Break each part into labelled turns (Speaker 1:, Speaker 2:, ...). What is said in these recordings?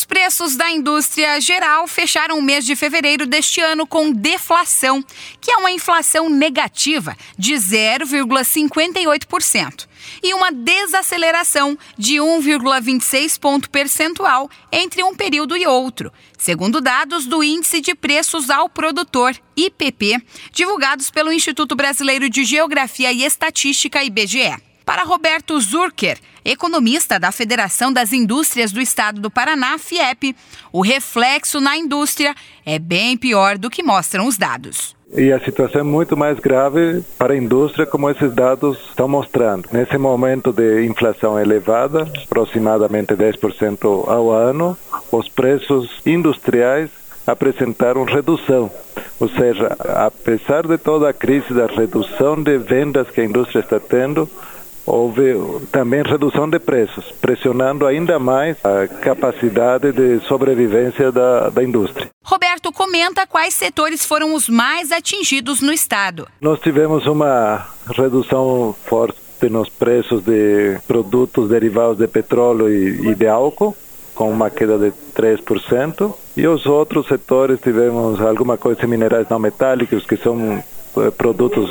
Speaker 1: Os preços da indústria geral fecharam o mês de fevereiro deste ano com deflação, que é uma inflação negativa de 0,58%, e uma desaceleração de 1,26 ponto percentual entre um período e outro, segundo dados do Índice de Preços ao Produtor, IPP, divulgados pelo Instituto Brasileiro de Geografia e Estatística, IBGE. Para Roberto Zurker, economista da Federação das Indústrias do Estado do Paraná, FIEP, o reflexo na indústria é bem pior do que mostram os dados.
Speaker 2: E a situação é muito mais grave para a indústria, como esses dados estão mostrando. Nesse momento de inflação elevada, aproximadamente 10% ao ano, os preços industriais apresentaram redução. Ou seja, apesar de toda a crise da redução de vendas que a indústria está tendo, houve também redução de preços, pressionando ainda mais a capacidade de sobrevivência da, da indústria.
Speaker 1: Roberto comenta quais setores foram os mais atingidos no estado.
Speaker 2: Nós tivemos uma redução forte nos preços de produtos derivados de petróleo e, e de álcool, com uma queda de 3%. E os outros setores tivemos alguma coisa de minerais não metálicos, que são produtos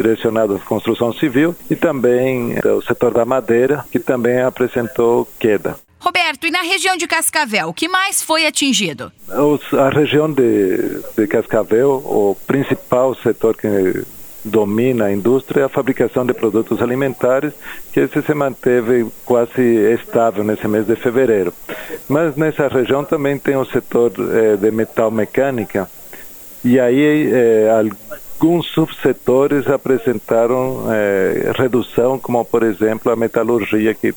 Speaker 2: direcionados à construção civil e também eh, o setor da madeira, que também apresentou queda.
Speaker 1: Roberto, e na região de Cascavel, o que mais foi atingido?
Speaker 2: A região de, de Cascavel, o principal setor que domina a indústria é a fabricação de produtos alimentares, que esse se manteve quase estável nesse mês de fevereiro. Mas nessa região também tem o setor eh, de metal mecânica, e aí eh, alguns subsetores apresentaram eh, redução, como por exemplo a metalurgia que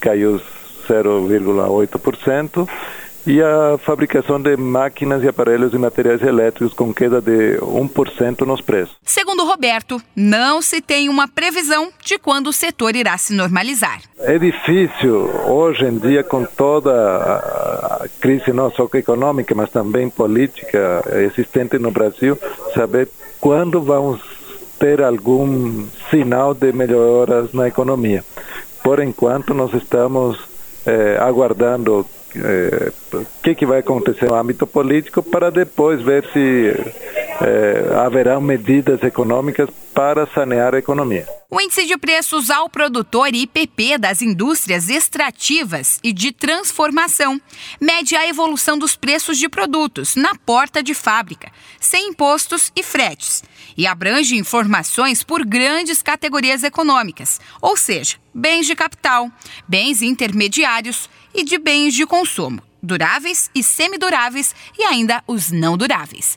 Speaker 2: caiu 0,8%, e a fabricação de máquinas e aparelhos e materiais elétricos com queda de 1% nos preços.
Speaker 1: Segundo Roberto, não se tem uma previsão de quando o setor irá se normalizar.
Speaker 2: É difícil hoje em dia com toda a crise não só econômica, mas também política existente no Brasil, saber quando vamos ter algum sinal de melhoras na economia. Por enquanto, nós estamos eh, aguardando o que, que vai acontecer no âmbito político para depois ver se é, haverá medidas econômicas para sanear a economia.
Speaker 1: O índice de preços ao produtor IPP das indústrias extrativas e de transformação mede a evolução dos preços de produtos na porta de fábrica, sem impostos e fretes, e abrange informações por grandes categorias econômicas, ou seja, bens de capital, bens intermediários e de bens de consumo, duráveis e semiduráveis e ainda os não duráveis.